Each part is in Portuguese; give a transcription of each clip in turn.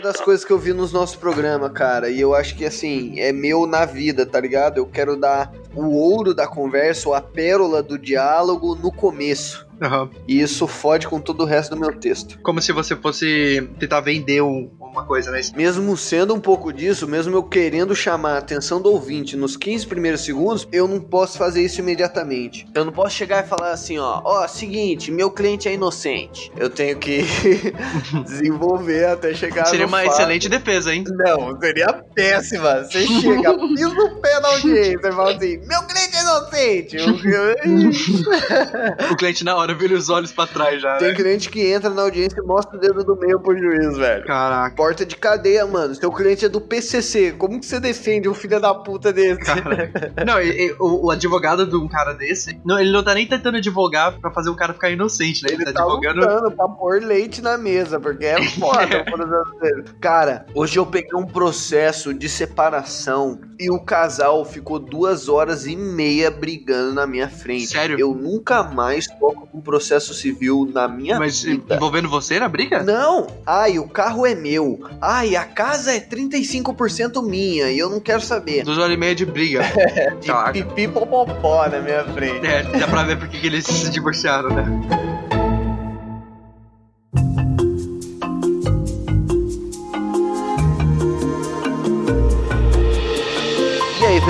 uma das coisas que eu vi nos nossos programas, cara, e eu acho que assim, é meu na vida, tá ligado? Eu quero dar o ouro da conversa, ou a pérola do diálogo no começo. Aham. E isso fode com todo o resto do meu texto. Como se você fosse tentar vender um- uma coisa, né? Mesmo sendo um pouco disso, mesmo eu querendo chamar a atenção do ouvinte nos 15 primeiros segundos, eu não posso fazer isso imediatamente. Eu não posso chegar e falar assim, ó, ó, seguinte, meu cliente é inocente. Eu tenho que desenvolver até chegar Seria uma fato. excelente defesa, hein? Não, seria péssima. Você chega, pisa o pé na audiência e fala assim, meu cliente é inocente. O cliente na hora vira os olhos pra trás já, Tem né? cliente que entra na audiência e mostra o dedo do meio pro juiz, velho. Caraca, Porta de cadeia, mano. Seu cliente é do PCC. Como que você defende um filho da puta desse? cara. Não, e- e o, o advogado de um cara desse, não, ele não tá nem tentando advogar pra fazer o cara ficar inocente, né? Ele, Ele tá tá advogando. lutando pra pôr leite na mesa, porque é foda o processo dele. Cara, hoje eu peguei um processo de separação e o casal ficou duas horas e meia brigando na minha frente. Sério? Eu nunca mais toco com processo civil na minha Mas vida. envolvendo você na briga? Não! Ai, o carro é meu. Ai, a casa é 35% minha e eu não quero saber. Duas horas e meia de briga. De Caraca. pipi popopó na minha frente. É, dá pra ver porque que eles se divorciaram, né?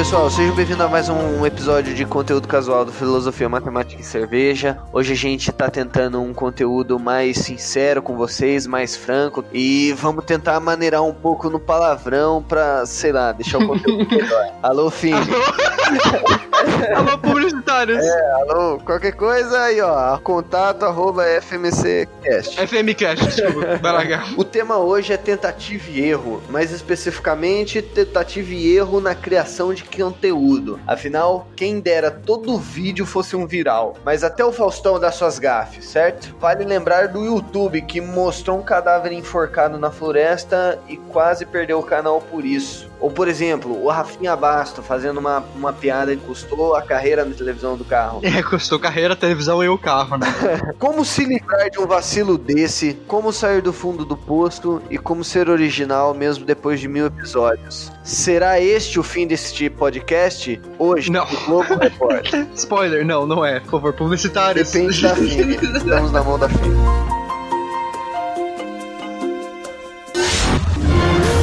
Pessoal, sejam bem-vindos a mais um episódio de conteúdo casual do Filosofia, Matemática e Cerveja. Hoje a gente tá tentando um conteúdo mais sincero com vocês, mais franco, e vamos tentar maneirar um pouco no palavrão pra, sei lá, deixar o conteúdo melhor. Alô, Fim. Alô, publicitários! Alô, qualquer coisa aí, ó, contato arroba FMCcast. FM Cash, desculpa. Vai. O tema hoje é tentativa e erro, mais especificamente tentativa e erro na criação de conteúdo. Afinal, quem dera todo vídeo fosse um viral, mas até o Faustão dá suas gafes, certo? Vale lembrar do YouTube que mostrou um cadáver enforcado na floresta e quase perdeu o canal por isso. Ou, por exemplo, o Rafinha Basto fazendo uma, uma piada que custou a carreira na televisão do carro. É, custou carreira, televisão e o carro, né? Como se livrar de um vacilo desse? Como sair do fundo do poço? E como ser original mesmo depois de mil episódios? Será este o fim deste podcast? Hoje, Não. no Globo Repórter. Spoiler, não, não é. Por favor, publicitários. Depende da FIM. Estamos na mão da FIM.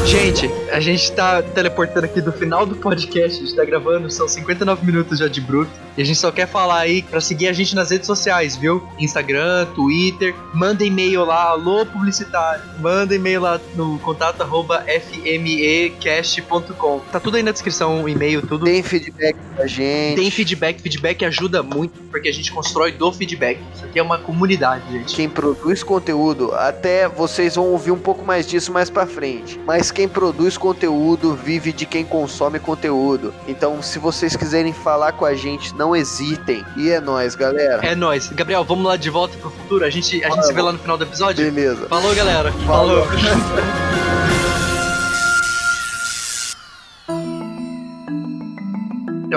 Gente, a gente tá teleportando aqui do final do podcast, a gente tá gravando, são 59 minutos já de bruto. E a gente só quer falar aí pra seguir a gente nas redes sociais, viu? Instagram, Twitter, manda e-mail lá, alô publicitário, manda e-mail lá no contato arroba fmecast.com. Tá tudo aí na descrição, o e-mail, tudo. Tem feedback pra gente. Tem feedback, feedback ajuda muito, porque a gente constrói do feedback. Isso aqui é uma comunidade, gente. Quem produz conteúdo, até vocês vão ouvir um pouco mais disso mais pra frente. Mas quem produz conteúdo vive de quem consome conteúdo. Então, se vocês quiserem falar com a gente, não hesitem. E é nóis, galera. É nóis. Gabriel, vamos lá de volta pro futuro? A gente, a gente se vê lá no final do episódio? Beleza. Falou, galera. Falou. Falou.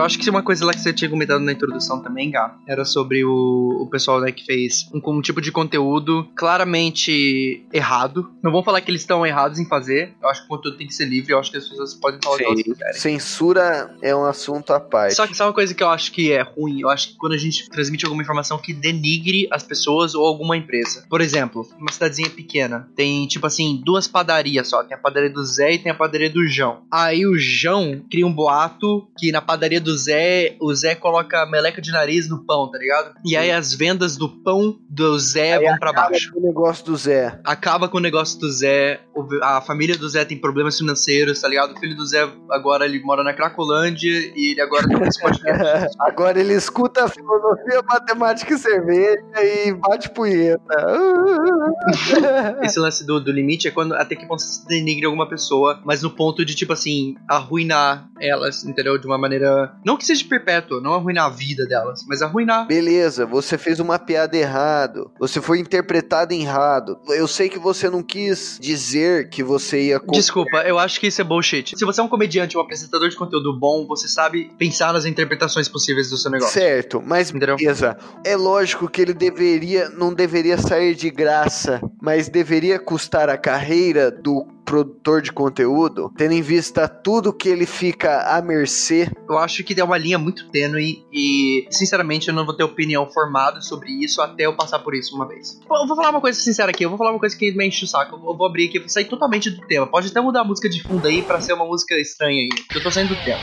Eu acho que uma coisa lá que você tinha comentado na introdução também, Gá, era sobre o, o pessoal né, que fez um, um tipo de conteúdo claramente errado. Não vamos falar que eles estão errados em fazer. Eu acho que o conteúdo tem que ser livre. Eu acho que as pessoas podem falar o que elas quiserem. Censura é um assunto à parte. Só que sabe uma coisa que eu acho que é ruim? Eu acho que quando a gente transmite alguma informação que denigre as pessoas ou alguma empresa. Por exemplo, uma cidadezinha pequena. Tem, tipo assim, duas padarias só. Tem a padaria do Zé e tem a padaria do João. Aí o João cria um boato que na padaria do Zé, o Zé coloca meleca de nariz no pão, tá ligado? E aí as vendas do pão do Zé Aí vão pra acaba baixo. com O negócio do Zé. Acaba com o negócio do Zé, a família do Zé tem problemas financeiros, tá ligado? O filho do Zé agora ele mora na Cracolândia e ele agora tem esse podcast. Agora ele escuta a filosofia, matemática e cerveja e bate punheta. Esse lance do, do limite é quando até que ponto você denigre alguma pessoa, mas no ponto de, tipo assim, arruinar elas, entendeu? De uma maneira. Não que seja perpétua, não arruinar a vida delas, mas arruinar. Beleza, você fez uma piada errado. Você foi interpretado errado. Eu sei que você não quis dizer que você ia. Desculpa, eu acho que isso é bullshit. Se você é um comediante ou um apresentador de conteúdo bom, você sabe pensar nas interpretações possíveis do seu negócio. Certo, mas Entendeu? beleza. É lógico que ele deveria, não deveria sair de graça, mas deveria custar a carreira do produtor de conteúdo, tendo em vista tudo que ele fica à mercê. Eu acho que é uma linha muito tênue e, sinceramente, eu não vou ter opinião formada sobre isso até eu passar por isso uma vez. Eu vou falar uma coisa sincera aqui, eu vou falar uma coisa que me enche o saco. Eu vou abrir aqui, eu vou sair totalmente do tema. Pode até mudar a música de fundo aí pra ser uma música estranha aí. Eu tô saindo do tema.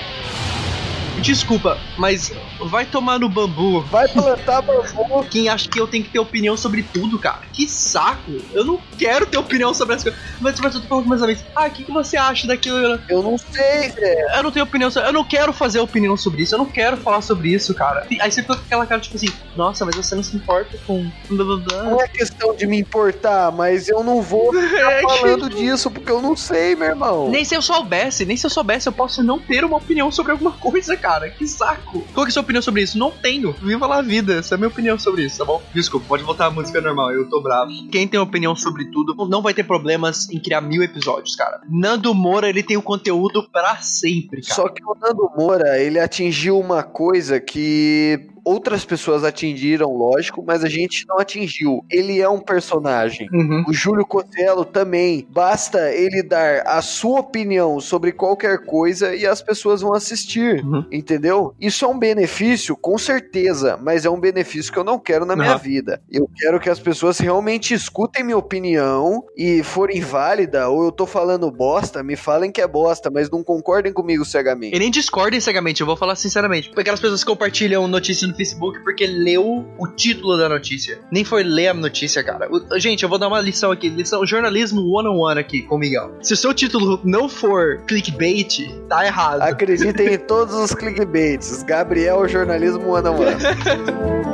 Desculpa, mas vai tomar no bambu. Vai plantar bambu. Quem acha que eu tenho que ter opinião sobre tudo, cara? Que saco! Eu não quero ter opinião sobre as coisas. Mas, mas eu tô falando com meus amigos. Ah, o que, que você acha daquilo? Eu não sei, velho. Eu não tenho opinião sobre. Eu não quero fazer opinião sobre isso. Eu não quero falar sobre isso, cara. Aí você fica com aquela cara, tipo assim, nossa, mas você não se importa com. Não é questão de me importar, mas eu não vou ficar é, falando disso porque eu não sei, meu irmão. Nem se eu soubesse, nem se eu soubesse, eu posso não ter uma opinião sobre alguma coisa, cara cara. Que saco. Qual que é a sua opinião sobre isso? Não tenho. Viva lá a vida. Essa é a minha opinião sobre isso, tá bom? Desculpa, pode voltar a música normal. Eu tô bravo. Quem tem opinião sobre tudo não vai ter problemas em criar mil episódios, cara. Nando Moura, ele tem o conteúdo para sempre, cara. Só que o Nando Moura, ele atingiu uma coisa que outras pessoas atingiram, lógico, mas a gente não atingiu. Ele é um personagem. Uhum. O Júlio Cotelo também. Basta ele dar a sua opinião sobre qualquer coisa e as pessoas vão assistir. Uhum. Entendeu? Isso é um benefício, com certeza, mas é um benefício que eu não quero na minha uhum. vida. Eu quero que as pessoas realmente escutem minha opinião e forem válida, ou eu tô falando bosta, me falem que é bosta, mas não concordem comigo cegamente. E nem discordem cegamente, eu vou falar sinceramente. Aquelas pessoas que compartilham notícias no Facebook porque leu o título da notícia. Nem foi ler a notícia, cara. O, gente, eu vou dar uma lição aqui. Lição jornalismo one-on-one aqui com o Miguel. Se o seu título não for clickbait, tá errado. Acreditem em todos os clickbaits. Gabriel Jornalismo one-on-one.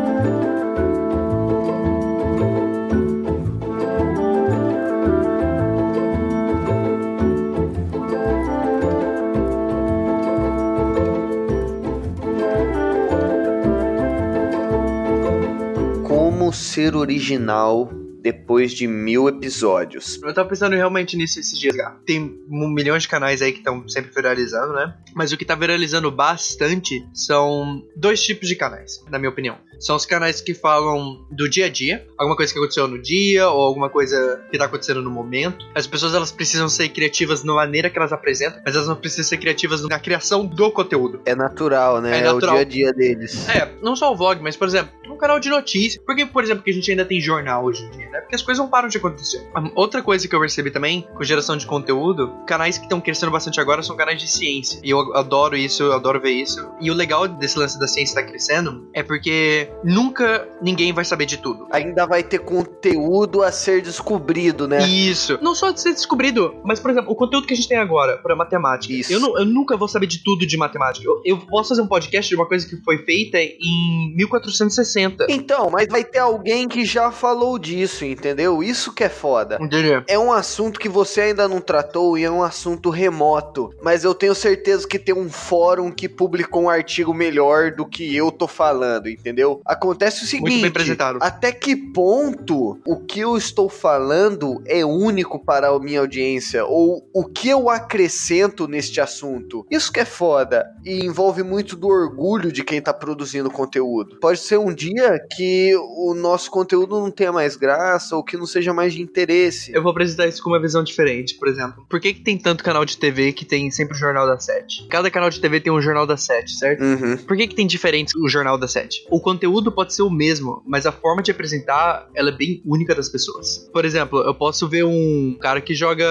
ser original depois de mil episódios. Eu tava pensando realmente nisso esses dias, cara. Tem um milhão de canais aí que estão sempre viralizando, né? Mas o que tá viralizando bastante são dois tipos de canais, na minha opinião. São os canais que falam do dia a dia, alguma coisa que aconteceu no dia ou alguma coisa que tá acontecendo no momento. As pessoas elas precisam ser criativas na maneira que elas apresentam, mas elas não precisam ser criativas na criação do conteúdo. É natural, né? É, natural. é o dia a dia deles. É, não só o vlog, mas por exemplo, um canal de notícias. Por que, por exemplo, que a gente ainda tem jornal hoje em dia? Né? Porque as coisas não param de acontecer. Outra coisa que eu percebi também, com geração de conteúdo, canais que estão crescendo bastante agora são canais de ciência. E eu adoro isso, eu adoro ver isso. E o legal desse lance da ciência estar tá crescendo é porque nunca ninguém vai saber de tudo. Ainda vai ter conteúdo a ser descobrido, né? Isso. Não só de ser descobrido, mas, por exemplo, o conteúdo que a gente tem agora para matemática. Isso. Eu, não, eu nunca vou saber de tudo de matemática. Eu, eu posso fazer um podcast de uma coisa que foi feita em 1460. Então, mas vai ter alguém que já falou disso, entendeu? Isso que é foda. Entendi. É um assunto que você ainda não tratou e é um assunto remoto. Mas eu tenho certeza que tem um fórum que publicou um artigo melhor do que eu tô falando, entendeu? Acontece o seguinte: até que ponto o que eu estou falando é único para a minha audiência? Ou o que eu acrescento neste assunto? Isso que é foda. E envolve muito do orgulho de quem tá produzindo conteúdo. Pode ser um dia que o nosso conteúdo não tenha mais graça ou que não seja mais de interesse. Eu vou apresentar isso com uma visão diferente, por exemplo. Por que, que tem tanto canal de TV que tem sempre o Jornal da Sete? Cada canal de TV tem um Jornal da Sete, certo? Uhum. Por que, que tem diferentes o Jornal da Sete? O conteúdo pode ser o mesmo, mas a forma de apresentar ela é bem única das pessoas. Por exemplo, eu posso ver um cara que joga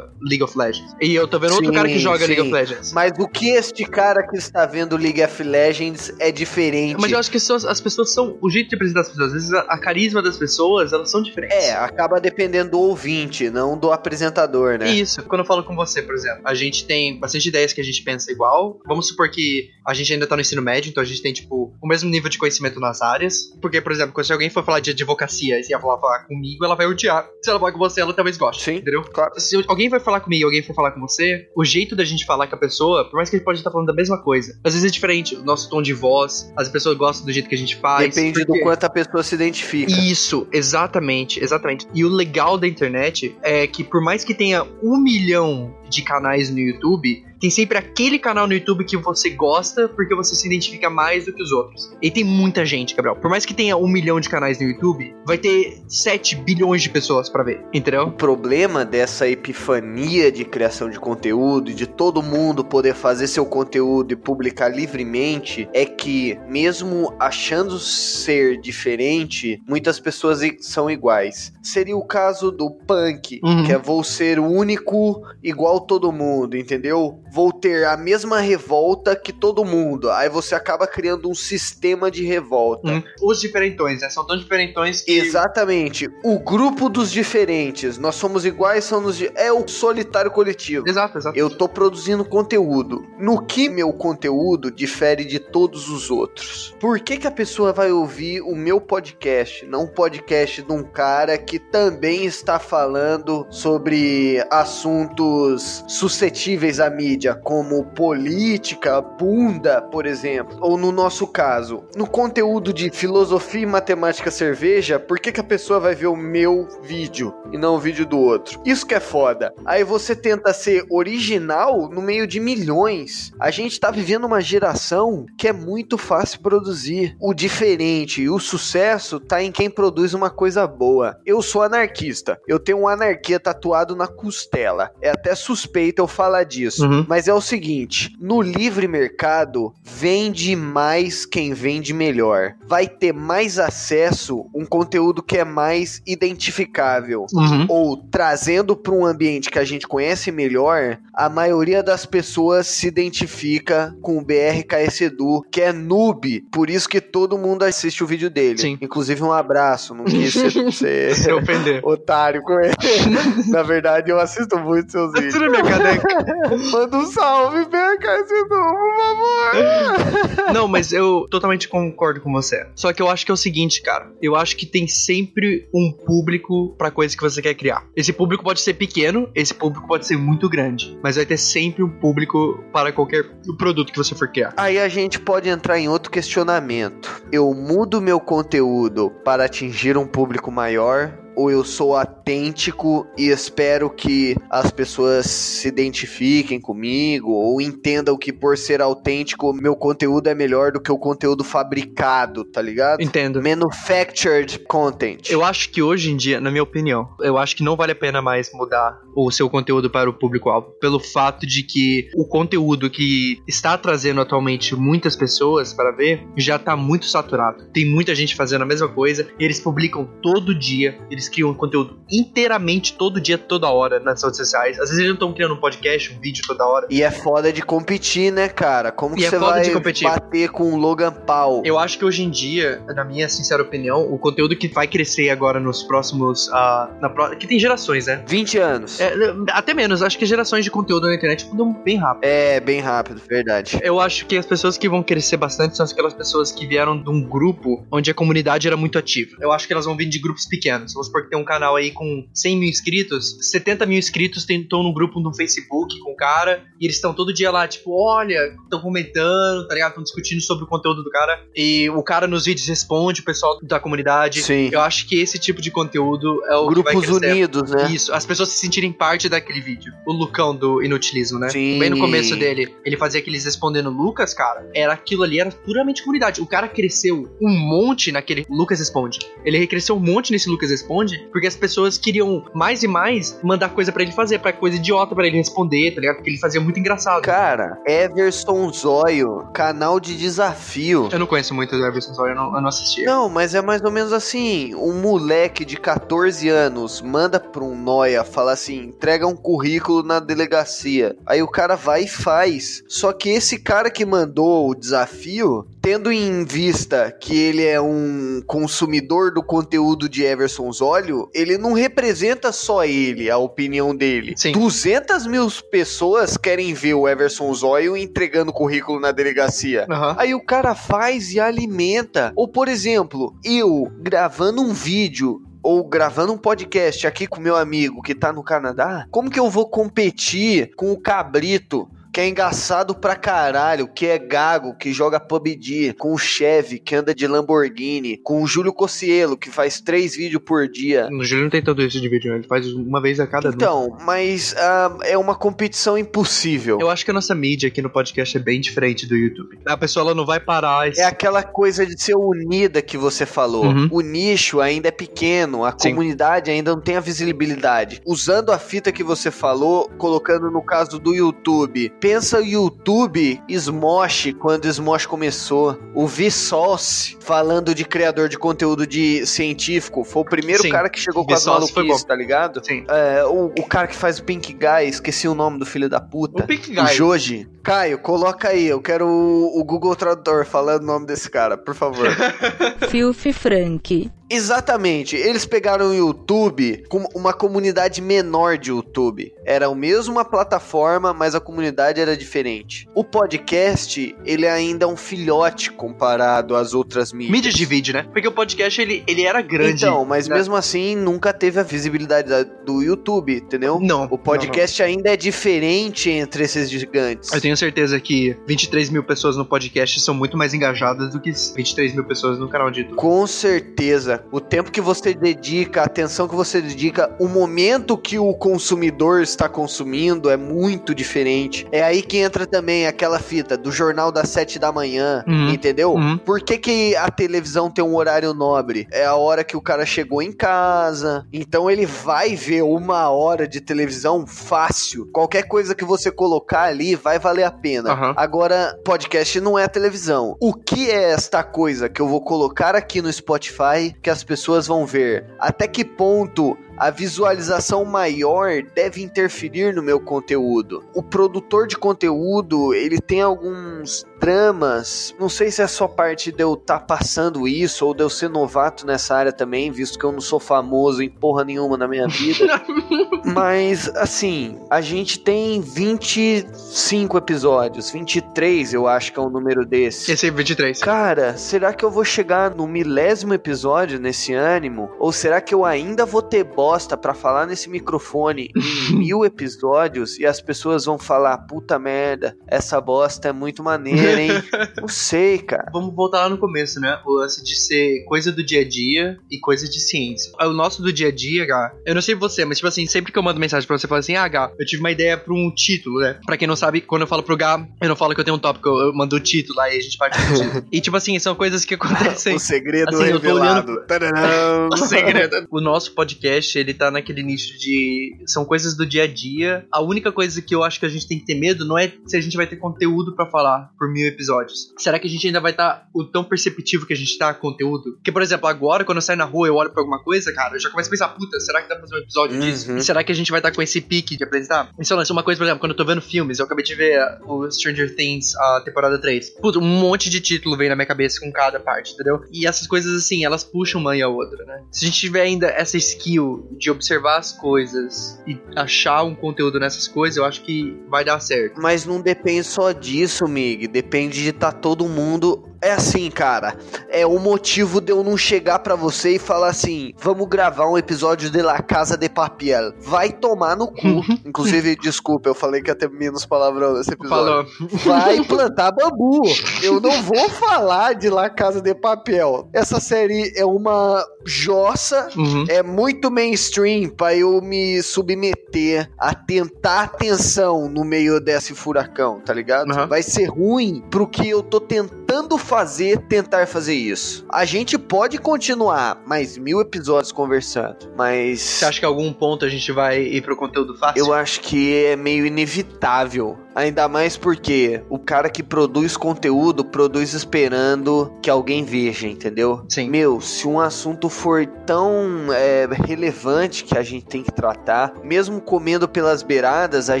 League of Legends e eu tô vendo sim, outro cara que joga sim. League of Legends. Mas o que este cara que está vendo League of Legends é diferente. Mas eu acho que as pessoas são o jeito de apresentar as pessoas. Às vezes a, a carisma das pessoas, elas são diferentes. É, acaba dependendo do ouvinte, não do apresentador, né? Isso. Quando eu falo com você, por exemplo, a gente tem bastante ideias que a gente pensa igual. Vamos supor que a gente ainda tá no ensino médio, então a gente tem, tipo, o mesmo nível de conhecimento nas áreas. Porque, por exemplo, se alguém for falar de advocacia e se ela falar, falar comigo, ela vai odiar. Se ela falar com você, ela talvez goste. Sim. Entendeu? Claro. Se alguém vai falar comigo e alguém for falar com você, o jeito da gente falar com a pessoa, por mais que a gente pode estar falando da mesma coisa, às vezes é diferente. O nosso tom de voz, as pessoas gostam do jeito que a gente faz. Depende porque... do quanto a pessoa se identifica. Isso, exatamente, exatamente. E o legal da internet é que por mais que tenha um milhão de canais no YouTube, tem sempre aquele canal no YouTube que você gosta porque você se identifica mais do que os outros. E tem muita gente, Gabriel. Por mais que tenha um milhão de canais no YouTube, vai ter 7 bilhões de pessoas para ver, entendeu? O problema dessa epifania de criação de conteúdo, de todo mundo poder fazer seu conteúdo e publicar livremente, é que, mesmo achando ser diferente, muitas pessoas são iguais. Seria o caso do punk, uhum. que é vou ser único igual todo mundo, entendeu? vou ter a mesma revolta que todo mundo. Aí você acaba criando um sistema de revolta. Hum, os diferentões, né? São tão diferentões que. Exatamente. O grupo dos diferentes. Nós somos iguais, somos. É o solitário coletivo. Exato, exato. Eu tô produzindo conteúdo. No que meu conteúdo difere de todos os outros? Por que, que a pessoa vai ouvir o meu podcast, não um podcast de um cara que também está falando sobre assuntos suscetíveis à mídia? como política, bunda, por exemplo, ou no nosso caso, no conteúdo de filosofia e matemática cerveja, por que, que a pessoa vai ver o meu vídeo e não o vídeo do outro? Isso que é foda. Aí você tenta ser original no meio de milhões. A gente tá vivendo uma geração que é muito fácil produzir. O diferente e o sucesso tá em quem produz uma coisa boa. Eu sou anarquista. Eu tenho uma anarquia tatuado na costela. É até suspeito eu falar disso. Uhum. Mas é o seguinte: no livre mercado, vende mais quem vende melhor. Vai ter mais acesso um conteúdo que é mais identificável. Uhum. Ou trazendo para um ambiente que a gente conhece melhor, a maioria das pessoas se identifica com o BRKS Edu, que é noob. Por isso que todo mundo assiste o vídeo dele. Sim. Inclusive, um abraço. Não quis ser, ser otário com ele. Na verdade, eu assisto muito seus vídeos. Tira minha caneca. Manda um salve, BRKS Edu, por favor. Não, mas eu totalmente concordo com você. Só que eu acho que é o seguinte, cara. Eu acho que tem sempre um público pra coisa que você quer criar. Esse público pode ser pequeno, esse público pode ser muito grande. Mas vai ter sempre um público para qualquer produto que você for criar. Aí a gente pode entrar em outro questionamento. Eu mudo meu conteúdo para atingir um público maior ou eu sou autêntico e espero que as pessoas se identifiquem comigo ou entendam que por ser autêntico meu conteúdo é melhor do que o conteúdo fabricado, tá ligado? Entendo. Manufactured content. Eu acho que hoje em dia, na minha opinião, eu acho que não vale a pena mais mudar o seu conteúdo para o público-alvo, pelo fato de que o conteúdo que está trazendo atualmente muitas pessoas para ver já está muito saturado. Tem muita gente fazendo a mesma coisa, eles publicam todo dia, eles criam conteúdo inteiramente todo dia, toda hora nas redes sociais. Às vezes eles não estão criando um podcast, um vídeo toda hora. E é foda de competir, né, cara? Como que é você vai bater com o Logan Paul? Eu acho que hoje em dia, na minha sincera opinião, o conteúdo que vai crescer agora nos próximos. Uh, na pro... Que tem gerações, né? 20 anos. É, até menos. Acho que gerações de conteúdo na internet mudam bem rápido. É, bem rápido, verdade. Eu acho que as pessoas que vão crescer bastante são aquelas pessoas que vieram de um grupo onde a comunidade era muito ativa. Eu acho que elas vão vir de grupos pequenos. Vamos supor que tem um canal aí com 100 mil inscritos, 70 mil inscritos estão no grupo no Facebook com o cara, e eles estão todo dia lá, tipo, olha, estão comentando, tá ligado? Estão discutindo sobre o conteúdo do cara, e o cara nos vídeos responde, o pessoal da comunidade. Sim. Eu acho que esse tipo de conteúdo é o Grupos que vai unidos, né? Isso, as pessoas se sentirem parte daquele vídeo. O Lucão do Inutilismo, né? Sim. Bem no começo dele, ele fazia aqueles respondendo Lucas, cara, era aquilo ali, era puramente comunidade. O cara cresceu um monte naquele Lucas Responde. Ele cresceu um monte nesse Lucas Responde, porque as pessoas queriam mais e mais mandar coisa para ele fazer, para coisa idiota para ele responder, tá ligado? Porque ele fazia muito engraçado. Cara, Everson Zóio, canal de desafio. Eu não conheço muito do Everson Zóio, eu não, eu não assisti. Não, mas é mais ou menos assim, um moleque de 14 anos manda pra um noia, fala assim, entrega um currículo na delegacia. Aí o cara vai e faz. Só que esse cara que mandou o desafio, tendo em vista que ele é um consumidor do conteúdo de Everson Zóio, ele não representa só ele, a opinião dele. Sim. 200 mil pessoas querem ver o Everson Zóio entregando currículo na delegacia. Uhum. Aí o cara faz e alimenta. Ou, por exemplo, eu gravando um vídeo ou gravando um podcast aqui com meu amigo que tá no Canadá, como que eu vou competir com o Cabrito que é engraçado pra caralho, que é gago, que joga PUBG, com o Chevy, que anda de Lamborghini, com o Júlio Cocielo, que faz três vídeos por dia. O Júlio não tem tanto isso de vídeo, ele faz uma vez a cada Então, mas uh, é uma competição impossível. Eu acho que a nossa mídia aqui no podcast é bem diferente do YouTube. A pessoa ela não vai parar. É aquela coisa de ser unida que você falou. Uhum. O nicho ainda é pequeno, a Sim. comunidade ainda não tem a visibilidade. Usando a fita que você falou, colocando no caso do YouTube. Pensa o YouTube Smosh, quando o Smosh começou. O Vsauce, falando de criador de conteúdo de científico, foi o primeiro Sim. cara que chegou com Vsauce as maluquices, tá ligado? Sim. É, o, o cara que faz o Pink Guy, esqueci o nome do filho da puta. O Pink Guy. O Joji. Caio, coloca aí, eu quero o, o Google Tradutor falando o nome desse cara, por favor. Filf Frank. Exatamente. Eles pegaram o YouTube com uma comunidade menor de YouTube. Era o mesmo uma plataforma, mas a comunidade era diferente. O podcast, ele ainda é um filhote comparado às outras mídias. Mídias de vídeo, né? Porque o podcast, ele, ele era grande. Então, mas né? mesmo assim, nunca teve a visibilidade do YouTube, entendeu? Não. O podcast não, não. ainda é diferente entre esses gigantes. Eu tenho certeza que 23 mil pessoas no podcast são muito mais engajadas do que 23 mil pessoas no canal de YouTube. Com certeza o tempo que você dedica, a atenção que você dedica, o momento que o consumidor está consumindo é muito diferente. É aí que entra também aquela fita do jornal das sete da manhã, uhum. entendeu? Uhum. Por que, que a televisão tem um horário nobre? É a hora que o cara chegou em casa, então ele vai ver uma hora de televisão fácil. Qualquer coisa que você colocar ali vai valer a pena. Uhum. Agora, podcast não é televisão. O que é esta coisa que eu vou colocar aqui no Spotify que as pessoas vão ver? Até que ponto a visualização maior deve interferir no meu conteúdo. O produtor de conteúdo, ele tem alguns dramas. Não sei se é só parte de eu estar tá passando isso ou de eu ser novato nessa área também, visto que eu não sou famoso em porra nenhuma na minha vida. Mas, assim, a gente tem 25 episódios, 23 eu acho que é o um número desse. Esse é 23. Cara, será que eu vou chegar no milésimo episódio nesse ânimo? Ou será que eu ainda vou ter bosta para falar nesse microfone em mil episódios e as pessoas vão falar, puta merda, essa bosta é muito maneira, hein? Não sei, cara. Vamos voltar lá no começo, né? O lance de ser coisa do dia a dia e coisa de ciência. O nosso do dia a dia, Gá, eu não sei você, mas tipo assim, sempre que eu mando mensagem pra você, fala assim, ah, Gá, eu tive uma ideia pra um título, né? Pra quem não sabe, quando eu falo pro Gá, eu não falo que eu tenho um tópico, eu mando o título, aí a gente parte do título. E tipo assim, são coisas que acontecem. o segredo assim, revelado. o segredo. O nosso podcast, ele tá naquele nicho de. São coisas do dia a dia. A única coisa que eu acho que a gente tem que ter medo não é se a gente vai ter conteúdo para falar por mil episódios. Será que a gente ainda vai estar tá, o tão perceptivo que a gente tá conteúdo? Porque, por exemplo, agora, quando eu saio na rua eu olho pra alguma coisa, cara, eu já começo a pensar, puta, será que dá pra fazer um episódio uhum. disso? E será que a gente vai estar tá com esse pique de apresentar? Isso é uma coisa, por exemplo, quando eu tô vendo filmes, eu acabei de ver o Stranger Things, a temporada 3. Puta, um monte de título vem na minha cabeça com cada parte, entendeu? E essas coisas, assim, elas puxam uma e a outra, né? Se a gente tiver ainda essa skill de observar as coisas e achar um conteúdo nessas coisas, eu acho que vai dar certo. Mas não depende só disso, Mig. Depende de estar tá todo mundo é assim, cara. É o motivo de eu não chegar para você e falar assim: vamos gravar um episódio de La Casa de Papel. Vai tomar no cu. Inclusive, desculpa, eu falei que ia ter menos palavrão nesse episódio. Falou. Vai plantar bambu. Eu não vou falar de La Casa de Papel. Essa série é uma jossa, uhum. é muito mainstream pra eu me submeter a tentar atenção no meio desse furacão, tá ligado? Uhum. Vai ser ruim pro que eu tô tentando fazer tentar fazer isso. A gente pode continuar mais mil episódios conversando, mas. Você acha que em algum ponto a gente vai ir pro conteúdo fácil? Eu acho que é meio inevitável. Ainda mais porque o cara que produz conteúdo produz esperando que alguém veja, entendeu? Sim. Meu, se um assunto for tão é, relevante que a gente tem que tratar, mesmo comendo pelas beiradas, a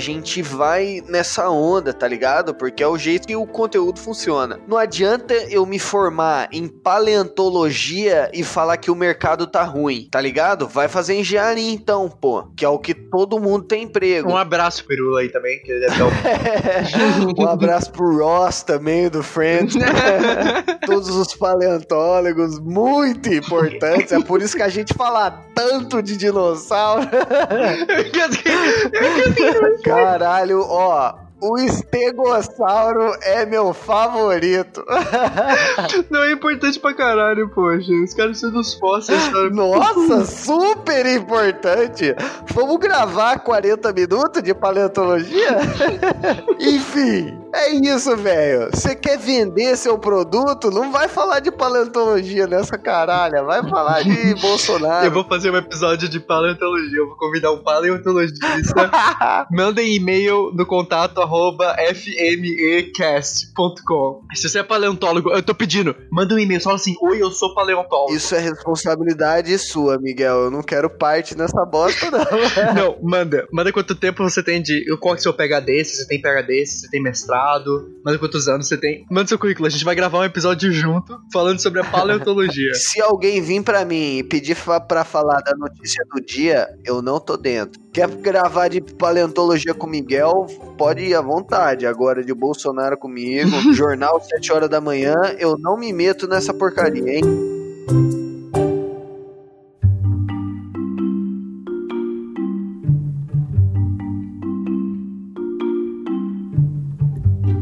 gente vai nessa onda, tá ligado? Porque é o jeito que o conteúdo funciona. Não adianta eu me formar em paleontologia e falar que o mercado tá ruim, tá ligado? Vai fazer engenharia então, pô, que é o que todo mundo tem emprego. Um abraço pro aí também, que ele deve estar um abraço pro Ross também, do Friends. Todos os paleontólogos, muito importantes. É por isso que a gente fala tanto de dinossauro. Caralho, ó O estegossauro é meu favorito. Não é importante pra caralho, poxa. Os caras são dos fósseis, cara. Nossa, super importante. Vamos gravar 40 minutos de paleontologia? Enfim, é isso, velho. Você quer vender seu produto? Não vai falar de paleontologia nessa caralha. Vai falar de Bolsonaro. Eu vou fazer um episódio de paleontologia. Eu vou convidar um paleontologista. Mandem e-mail no contato arroba fmecast.com. Se você é paleontólogo, eu tô pedindo, manda um e-mail, só assim, oi, eu sou paleontólogo. Isso é responsabilidade sua, Miguel. Eu não quero parte nessa bosta, não. Não, manda. Manda quanto tempo você tem de. Qual que é o seu PHD? Se você tem PHD, se você tem mestrado. Manda quantos anos você tem. Manda seu currículo. A gente vai gravar um episódio junto falando sobre a paleontologia. Se alguém vir pra mim e pedir pra falar da notícia do dia, eu não tô dentro. Quer gravar de paleontologia com Miguel? Pode ir à vontade. Agora de Bolsonaro comigo, jornal 7 horas da manhã, eu não me meto nessa porcaria, hein?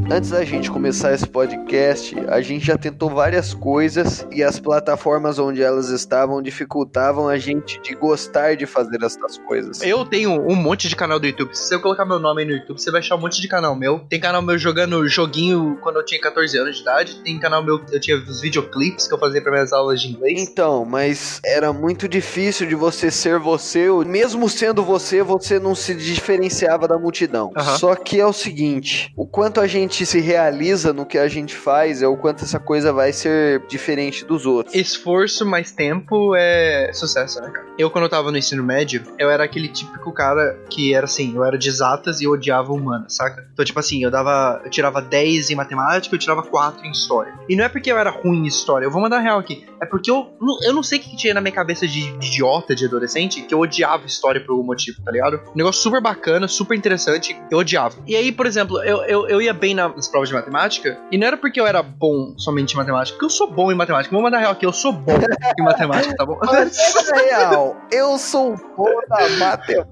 Antes da gente começar esse podcast, a gente já tentou várias coisas e as plataformas onde elas estavam dificultavam a gente de gostar de fazer essas coisas. Eu tenho um monte de canal do YouTube. Se eu colocar meu nome aí no YouTube, você vai achar um monte de canal meu. Tem canal meu jogando joguinho quando eu tinha 14 anos de idade. Tem canal meu eu tinha os videoclipes que eu fazia para minhas aulas de inglês. Então, mas era muito difícil de você ser você, mesmo sendo você, você não se diferenciava da multidão. Só que é o seguinte, o quanto a gente se realiza no que a gente faz é o quanto essa coisa vai ser diferente dos outros. Esforço mais tempo é sucesso, né, cara? Eu, quando eu tava no ensino médio, eu era aquele típico cara que era assim, eu era de exatas e eu odiava humanas, saca? Então, tipo assim, eu dava. Eu tirava 10 em matemática, eu tirava 4 em história. E não é porque eu era ruim em história, eu vou mandar real aqui. É porque eu. Eu não sei o que tinha na minha cabeça de, de idiota, de adolescente, que eu odiava história por algum motivo, tá ligado? Um negócio super bacana, super interessante, eu odiava. E aí, por exemplo, eu, eu, eu ia bem na- nas provas de matemática, e não era porque eu era bom somente em matemática, porque eu sou bom em matemática. Vou mandar real aqui, eu sou bom em matemática, tá bom? Mas é real, eu sou bom da matemática.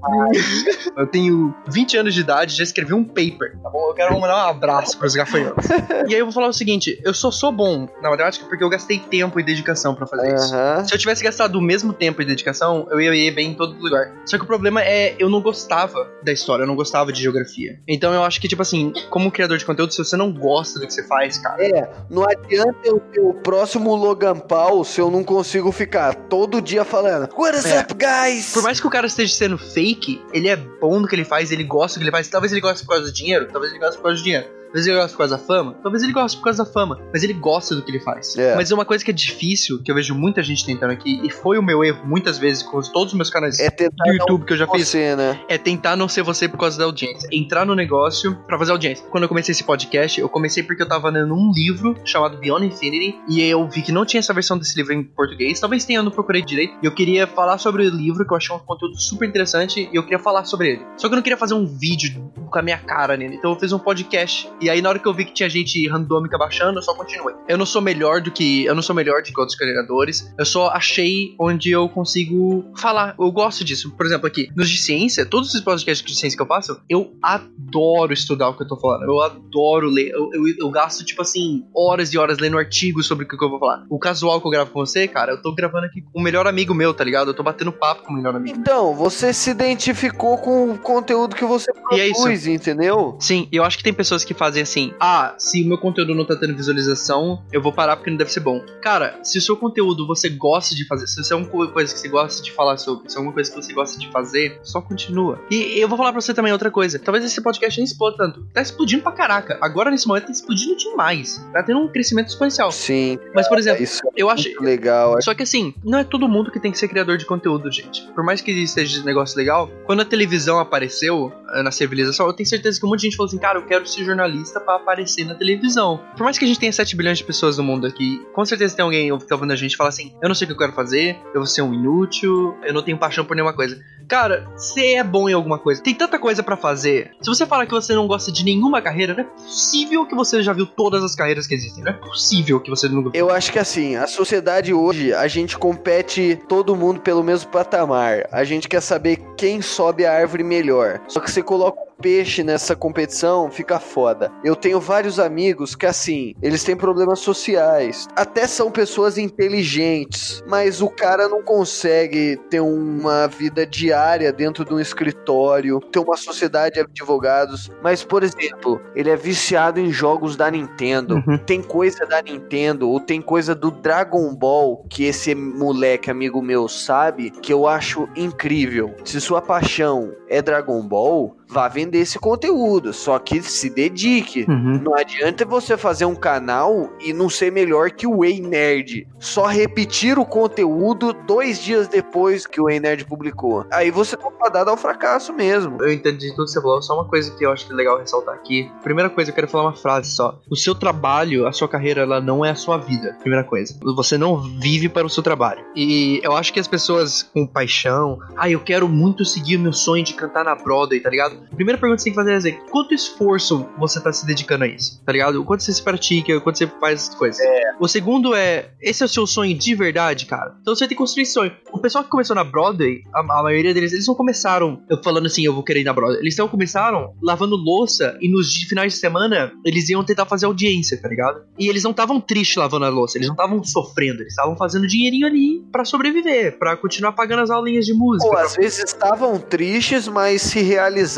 Eu tenho 20 anos de idade, já escrevi um paper, tá bom? Eu quero mandar um abraço pros gafanhotos. e aí eu vou falar o seguinte: eu só sou bom na matemática porque eu gastei tempo e dedicação pra fazer isso. Aham. Se eu tivesse gastado o mesmo tempo e dedicação, eu ia ir bem em todo lugar. Só que o problema é, eu não gostava da história, eu não gostava de geografia. Então eu acho que, tipo assim, como criador de conteúdo, se você não gosta do que você faz, cara. É, não adianta eu ter o próximo Logan Paul se eu não consigo ficar todo dia falando What is É. up, guys? Por mais que o cara esteja sendo fake, ele é bom no que ele faz, ele gosta do que ele faz. Talvez ele goste por causa do dinheiro, talvez ele goste por causa do dinheiro. Talvez ele goste por causa da fama, talvez ele goste por causa da fama, mas ele gosta do que ele faz. É. Mas uma coisa que é difícil, que eu vejo muita gente tentando aqui, e foi o meu erro muitas vezes com todos os meus canais É do YouTube que eu já não fiz, você, né? é tentar não ser você por causa da audiência. Entrar no negócio pra fazer audiência. Quando eu comecei esse podcast, eu comecei porque eu tava lendo um livro chamado Beyond Infinity e eu vi que não tinha essa versão desse livro em português. Talvez tenha, eu não procurei direito. E eu queria falar sobre o livro, que eu achei um conteúdo super interessante e eu queria falar sobre ele. Só que eu não queria fazer um vídeo com a minha cara nele. Então eu fiz um podcast. E aí na hora que eu vi que tinha gente randômica baixando, eu só continuei. Eu não sou melhor do que. Eu não sou melhor do que outros criadores. Eu só achei onde eu consigo falar. Eu gosto disso. Por exemplo, aqui, nos de ciência, todos esses podcasts de ciência que eu faço, eu adoro estudar o que eu tô falando. Eu adoro ler. Eu, eu, eu gasto, tipo assim, horas e horas lendo artigos sobre o que eu vou falar. O casual que eu gravo com você, cara, eu tô gravando aqui com o melhor amigo meu, tá ligado? Eu tô batendo papo com o melhor amigo. Então, você se identificou com o conteúdo que você E é produz, entendeu? Sim, eu acho que tem pessoas que fazem assim: ah, se o meu conteúdo não tá tendo visualização, eu vou parar porque não deve ser bom. Cara, se o seu conteúdo você gosta de fazer, se isso é uma co- coisa que você gosta de falar sobre, se é uma coisa que você gosta de fazer, só continua. E eu vou falar pra você também outra coisa: talvez esse podcast nem exploda tanto. Tá explodindo pra caraca. Agora nesse momento tá explodindo demais. Tá tendo um crescimento exponencial. Sim, Mas, por exemplo, isso é eu acho. muito legal. Só que assim, não é todo mundo que tem que ser criador de conteúdo, gente. Por mais que seja esse negócio legal, quando a televisão apareceu eh, na civilização, eu tenho certeza que um monte de gente falou assim, cara, eu quero ser jornalista pra aparecer na televisão. Por mais que a gente tenha 7 bilhões de pessoas no mundo aqui, com certeza tem alguém que tá ouvindo a gente e fala assim, eu não sei o que eu quero fazer, eu vou ser um inútil, eu não tenho paixão por nenhuma coisa. Cara, você é bom em alguma coisa. Tem tanta coisa pra fazer. Se você fala que você não gosta de nenhuma carreira, não é possível que você já viu todas as carreiras que existem. Não é possível que você não Eu acho que assim, a sociedade hoje, a gente compete todo mundo pelo mesmo patamar. A gente quer saber quem sobe a árvore melhor. Só que você coloca peixe nessa competição, fica foda. Eu tenho vários amigos que, assim, eles têm problemas sociais. Até são pessoas inteligentes, mas o cara não consegue ter uma vida diária dentro de um escritório, ter uma sociedade de advogados. Mas, por exemplo, ele é viciado em jogos da Nintendo. Uhum. Tem coisa da Nintendo, ou tem coisa do Dragon Ball que esse moleque amigo meu sabe, que eu acho incrível. Se sua paixão é Dragon Ball, vá vender esse conteúdo, só que se dedique. Uhum. Não adianta você fazer um canal e não ser melhor que o Ei Nerd. Só repetir o conteúdo dois dias depois que o Ei Nerd publicou. Aí você tá fadado ao fracasso mesmo. Eu entendi tudo que você falou, só uma coisa que eu acho que é legal ressaltar aqui. Primeira coisa, eu quero falar uma frase só. O seu trabalho, a sua carreira, ela não é a sua vida. Primeira coisa. Você não vive para o seu trabalho. E eu acho que as pessoas com paixão, ah, eu quero muito seguir o meu sonho de cantar na Broadway, tá ligado? A primeira pergunta que você tem que fazer é dizer, quanto esforço você tá se dedicando a isso, tá ligado? O quanto você se pratica, o quanto você faz as coisas. O segundo é, esse é o seu sonho de verdade, cara? Então você tem que construir esse sonho. O pessoal que começou na Broadway, a, a maioria deles, eles não começaram eu falando assim, eu vou querer ir na Broadway. Eles não começaram lavando louça e nos finais de semana eles iam tentar fazer audiência, tá ligado? E eles não estavam tristes lavando a louça, eles não estavam sofrendo, eles estavam fazendo dinheirinho ali pra sobreviver, pra continuar pagando as aulinhas de música. Ou às vezes estavam tristes, mas se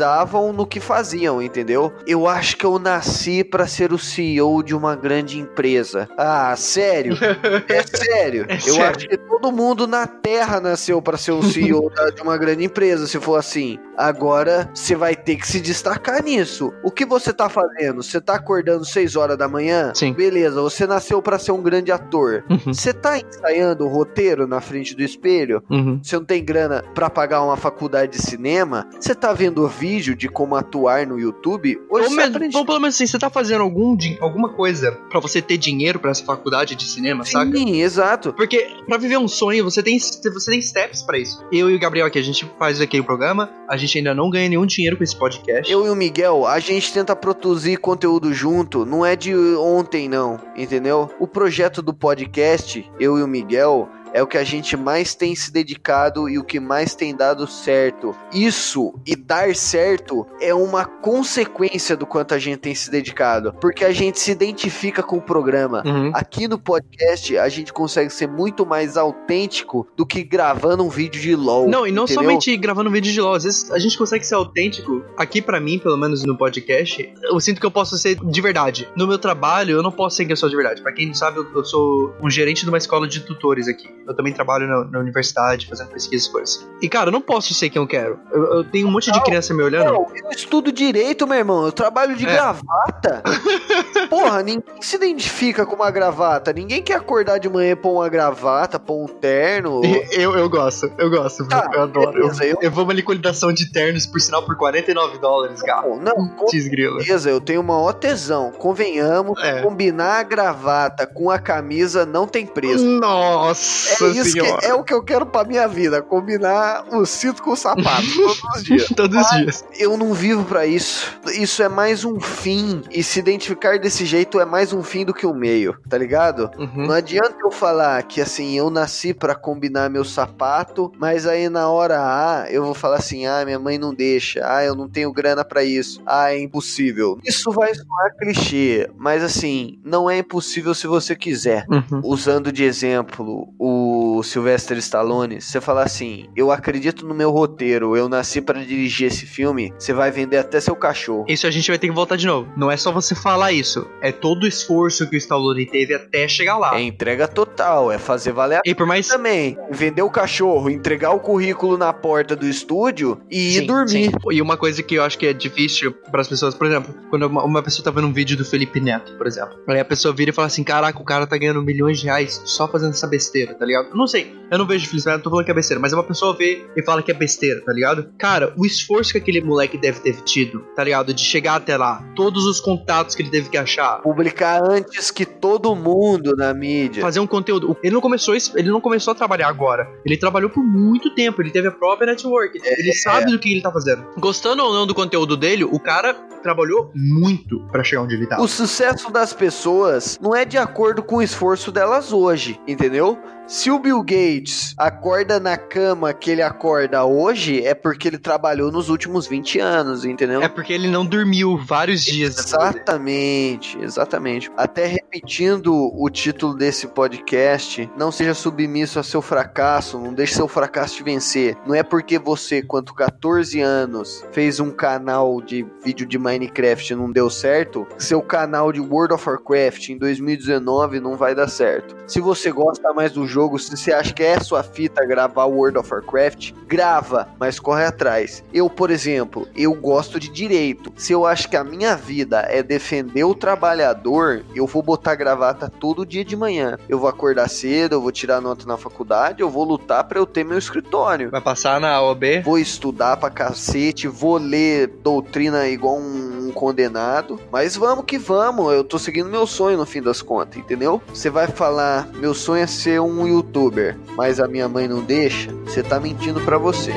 realizavam no que faziam, entendeu? Eu acho que eu nasci pra ser o CEO de uma grande empresa. Ah, sério? É sério. É eu sério. acho que todo mundo na Terra nasceu pra ser o CEO de uma grande empresa, se for assim. Agora você vai ter que se destacar nisso. O que você tá fazendo? Você tá acordando 6 horas da manhã? Sim. Beleza, você nasceu pra ser um grande ator. Uhum, Você tá ensaiando o roteiro na frente do espelho? uhum. você não tem grana pra pagar uma faculdade de cinema, você tá vendo vídeo de como atuar no YouTube, hoje Ou, mesmo, aprende. ou pelo menos assim, você tá fazendo algum, alguma coisa pra você ter dinheiro pra essa faculdade de cinema, saca? Sim, exato. Porque pra viver um sonho, você tem, você tem steps pra isso. Eu e o Gabriel aqui, a gente faz aqui o programa, a gente ainda não ganha nenhum dinheiro com esse podcast. Eu e o Miguel, a gente tenta produzir conteúdo junto, não é de ontem não, entendeu? O projeto do podcast, eu e o Miguel, é o que a gente mais tem se dedicado e o que mais tem dado certo. Isso e dar certo é uma consequência do quanto a gente tem se dedicado, porque a gente se identifica com o programa. Uhum. Aqui no podcast a gente consegue ser muito mais autêntico do que gravando um vídeo de LOL. Não, e não entendeu? somente gravando vídeo de LOL, às vezes a gente consegue ser autêntico. Aqui pra mim, pelo menos no podcast, eu sinto que eu posso ser de verdade. No meu trabalho, eu não posso ser que eu sou de verdade. Pra quem não sabe, eu sou um gerente de uma escola de tutores aqui. Eu também trabalho na, na universidade, fazendo pesquisas e coisas. E cara, eu não posso ser quem eu quero. Eu, eu tenho um monte de Não, criança me olhando. Não, eu estudo direito, meu irmão. Eu trabalho de É. gravata. Porra, ninguém se identifica com uma gravata. Ninguém quer acordar de manhã e pôr uma gravata, pôr um terno. Eu, eu gosto, eu gosto, Tá, eu adoro. Eu, beleza, eu- eu vou uma liquidação de ternos, por sinal, por 49 dólares, gato. Não, com certeza, eu tenho uma ó tesão. Convenhamos, É. combinar a gravata com a camisa não tem preço. Nossa É isso senhora. que é o que eu quero pra minha vida, combinar o cinto com o sapato todos os dias. Todos os dias. Eu não vivo pra isso. Isso é mais um fim e se identificar desse jeito é mais um fim do que um meio, tá ligado? Uhum. Não adianta eu falar que assim, eu nasci pra combinar meu sapato, mas aí na hora A eu vou falar assim: "Ah, minha mãe não deixa. Ah, eu não tenho grana pra isso. Ah, é impossível". Isso vai soar clichê, mas assim, não é impossível se você quiser Uhum. usando de exemplo o Sylvester Stallone, você falar assim: eu acredito no meu roteiro, eu nasci pra dirigir esse filme, você vai vender até seu cachorro. Isso a gente vai ter que voltar de novo. Não é só você falar isso. É todo o esforço que o Stallone teve até chegar lá. É entrega total, é fazer valer a E por mais. também. Vender o cachorro, entregar o currículo na porta do estúdio e ir Sim, dormir. sim. E uma coisa que eu acho que é difícil para as pessoas, por exemplo, quando uma, uma pessoa tá vendo um vídeo do Felipe Neto, por exemplo, aí a pessoa vira e fala assim: Caraca, o cara tá ganhando milhões de reais só fazendo essa besteira, tá ligado? Eu não sei, eu não vejo o Felipe Neto, tô falando que é besteira, mas uma pessoa vê e fala que é besteira, tá ligado? Cara, o esforço que aquele moleque deve ter tido, tá ligado? De chegar até lá, todos os contatos que ele teve que achar, Publicar antes que todo mundo na mídia. fazer um conteúdo. Ele não começou isso, ele não começou a trabalhar agora. Ele trabalhou por muito tempo, ele teve a própria network. Ele sabe do que ele tá fazendo. Gostando ou não do conteúdo dele, o cara trabalhou muito pra chegar onde ele tá. O sucesso das pessoas não é de acordo com o esforço delas hoje, entendeu? Se o Bill Gates acorda na cama que ele acorda hoje, é porque ele trabalhou nos últimos 20 anos, entendeu? É porque ele não dormiu vários dias. Exatamente, exatamente. Até repetindo o título desse podcast, não seja submisso a seu fracasso, não deixe seu fracasso te vencer. Não é porque você, quanto 14 anos, fez um canal de vídeo de Minecraft e não deu certo, seu canal de World of Warcraft em 2019 não vai dar certo. Se você gosta mais do jogo, se você acha que é sua fita gravar World of Warcraft, grava, mas corre atrás. Eu, por exemplo, eu gosto de direito. Se eu acho que a minha vida é defender o trabalhador, eu vou botar gravata todo dia de manhã. Eu vou acordar cedo, eu vou tirar nota na faculdade, eu vou lutar para eu ter meu escritório. Vai passar na OB? Vou estudar pra cacete, vou ler doutrina igual um, um condenado. Mas vamos que vamos, eu tô seguindo meu sonho no fim das contas, entendeu? Você vai falar, meu sonho é ser um youtuber, mas a minha mãe não deixa, você tá mentindo para você.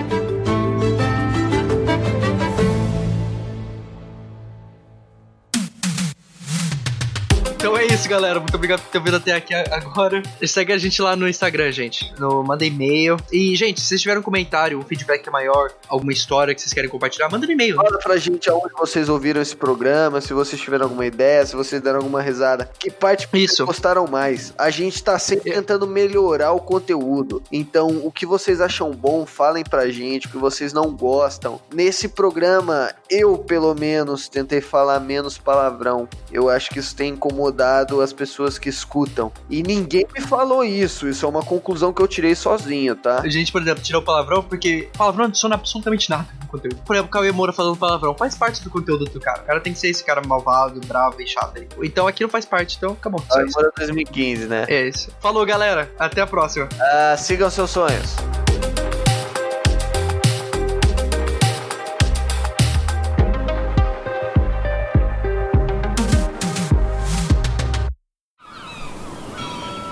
Isso, galera. Muito obrigado por ter vindo até aqui agora. Segue a gente lá no Instagram, gente. No, manda e-mail. E, gente, se vocês tiverem um comentário, um feedback maior, alguma história que vocês querem compartilhar, manda um e-mail. Fala pra gente aonde vocês ouviram esse programa, se vocês tiveram alguma ideia, se vocês deram alguma risada. Que parte Isso. gostaram mais? A gente tá sempre tentando melhorar o conteúdo. Então, o que vocês acham bom, falem pra gente. O que vocês não gostam. Nesse programa, eu, pelo menos, tentei falar menos palavrão. Eu acho que isso tem incomodado as pessoas que escutam. E ninguém me falou isso. Isso é uma conclusão que eu tirei sozinho, tá? A gente, por exemplo, tirou o palavrão porque palavrão não adiciona absolutamente nada no conteúdo. Por exemplo, o Cauê Moura falando palavrão faz parte do conteúdo do cara. O cara tem que ser esse cara malvado, bravo e chato aí. Então aqui não faz parte, então acabou. Isso. Agora 2015, né? É isso. Falou, galera. Até a próxima. Ah, sigam seus sonhos.